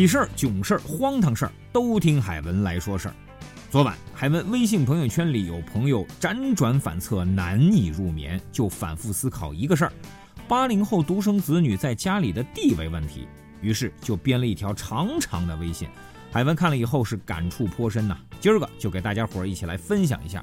喜事儿、囧事儿、荒唐事儿，都听海文来说事儿。昨晚，海文微信朋友圈里有朋友辗转反侧，难以入眠，就反复思考一个事儿：八零后独生子女在家里的地位问题。于是就编了一条长长的微信。海文看了以后是感触颇深呐，今儿个就给大家伙儿一起来分享一下。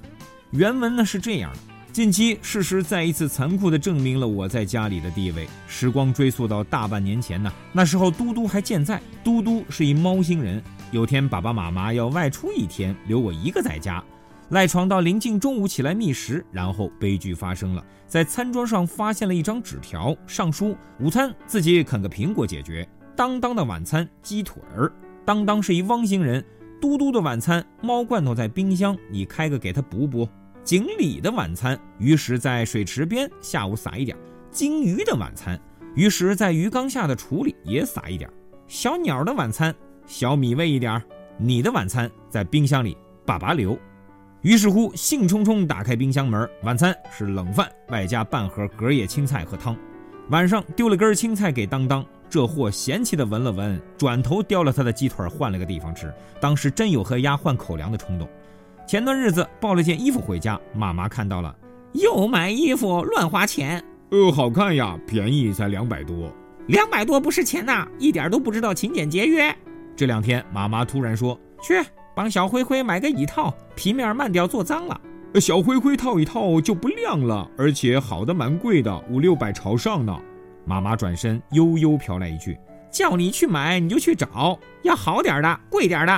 原文呢是这样的：近期事实再一次残酷地证明了我在家里的地位。时光追溯到大半年前呢，那时候嘟嘟还健在，嘟嘟是一猫星人。有天爸爸妈妈要外出一天，留我一个在家，赖床到临近中午起来觅食，然后悲剧发生了，在餐桌上发现了一张纸条，上书：午餐自己啃个苹果解决。当当的晚餐鸡腿儿。当当是一汪星人，嘟嘟的晚餐猫罐头在冰箱，你开个给他补补。锦鲤的晚餐，于是在水池边，下午撒一点。金鱼的晚餐，于是在鱼缸下的橱里也撒一点。小鸟的晚餐，小米喂一点。你的晚餐在冰箱里，爸爸留。于是乎，兴冲冲打开冰箱门，晚餐是冷饭，外加半盒隔夜青菜和汤。晚上丢了根青菜给当当。这货嫌弃的闻了闻，转头叼了他的鸡腿换了个地方吃。当时真有和鸭换口粮的冲动。前段日子抱了件衣服回家，妈妈看到了，又买衣服乱花钱。呃，好看呀，便宜才两百多，两百多不是钱呐，一点都不知道勤俭节约。这两天妈妈突然说，去帮小灰灰买个椅套，皮面慢掉做脏了。小灰灰套一套就不亮了，而且好的蛮贵的，五六百朝上呢。妈妈转身悠悠飘来一句：“叫你去买，你就去找，要好点的，贵点的。”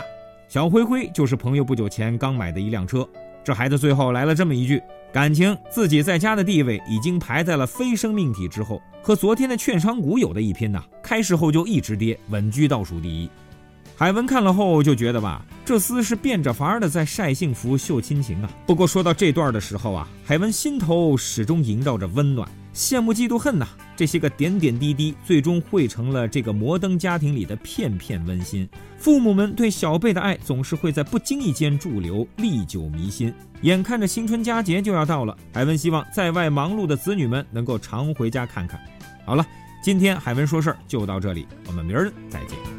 小灰灰就是朋友不久前刚买的一辆车。这孩子最后来了这么一句：“感情自己在家的地位已经排在了非生命体之后，和昨天的券商股有的一拼呐！开市后就一直跌，稳居倒数第一。”海文看了后就觉得吧，这厮是变着法儿的在晒幸福、秀亲情啊。不过说到这段的时候啊，海文心头始终萦绕着温暖。羡慕嫉妒恨呐，这些个点点滴滴，最终汇成了这个摩登家庭里的片片温馨。父母们对小辈的爱，总是会在不经意间驻留，历久弥新。眼看着新春佳节就要到了，海文希望在外忙碌的子女们能够常回家看看。好了，今天海文说事儿就到这里，我们明儿再见。